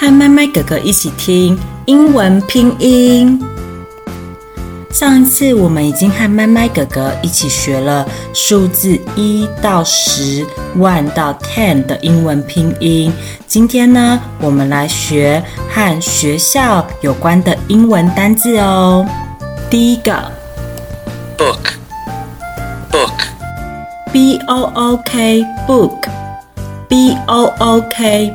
和麦麦哥哥一起听英文拼音。上一次我们已经和麦麦哥哥一起学了数字一到十，one 到 ten 的英文拼音。今天呢，我们来学和学校有关的英文单字哦。第一个 book, book, b o o k book，b o o k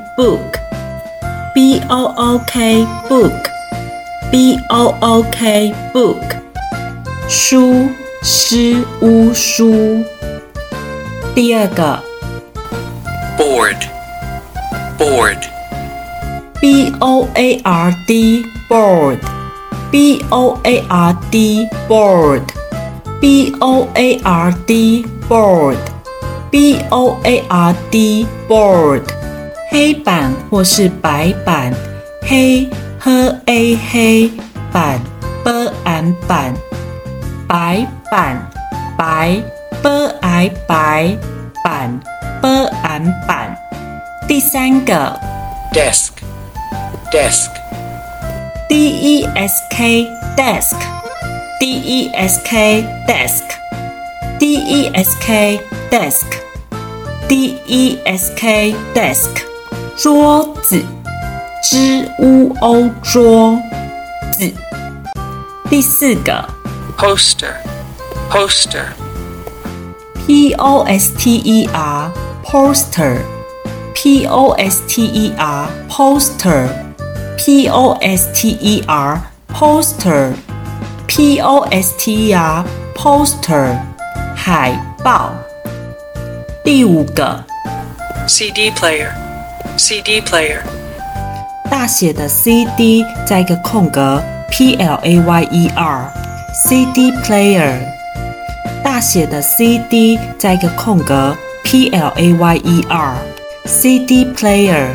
book，b o o k book，b o o k book。书，诗屋书。第二个 board, board, b o a r d board，b o a r d board，b o a r d board，b o a r d board， 黑板或是白板，黑 h a 黑板 b an 板。白板，白 b i 白板 b an 板。第三个 desk, desk, d e s k desk d e s k desk d e s k desk d e s k desk 桌子，z u o 桌子。第四个 poster, poster, P O S T E R poster P O S T E R poster P O S T E R poster P O S T E R poster 海报。第五个 CD player, CD player, 大写的 C D 在一个空格 P L A Y E R CD player，大写的 C D 在一个空格 P L A Y E R CD player，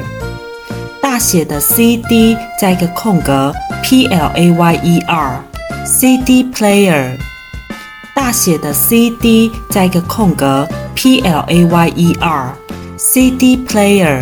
大写的 C D 在一个空格 P L A Y E R CD player，大写的 C D 在一个空格 P L A Y E R CD player。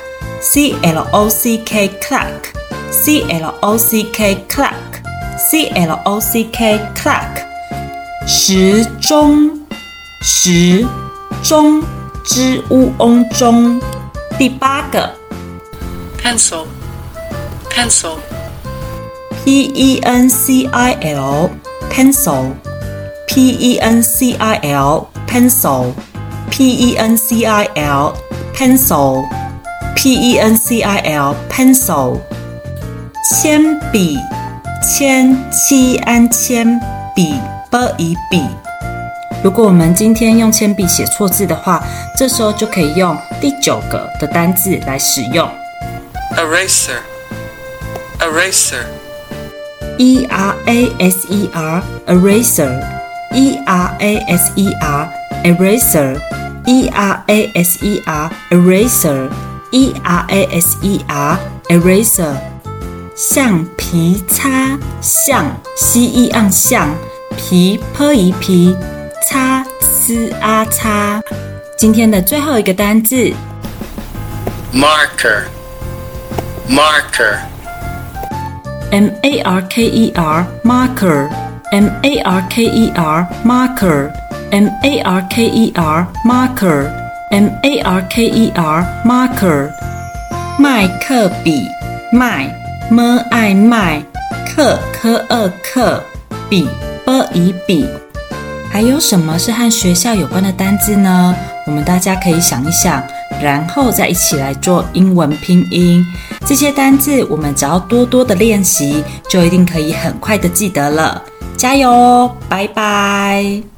C L O C K clock C L O C K clock C L O C K clock 时钟时钟之乌翁钟。第八个 pencil, pencil, P E N C I L pencil P E N C I L pencil P E N C I L pencil P E N C I L pencil 铅笔铅七安铅笔 b i 笔。如果我们今天用铅笔写错字的话，这时候就可以用第九个的单字来使用 eraser, eraser, E R A S E R eraser E R A S E R eraser E R A S E R eraser E R A S E R eraser 橡皮擦橡 C E 按橡皮 p 一皮擦 c 啊擦。今天的最后一个单字 marker, marker, M A R K E R marker M A R K E R marker M A R K E R marker M A R K E R 麦克笔麦 m 爱麦克科二克笔 b 以笔。还有什么是和学校有关的单字呢？我们大家可以想一想，然后再一起来做英文拼音。这些单字我们只要多多的练习，就一定可以很快的记得了。加油哦，拜拜。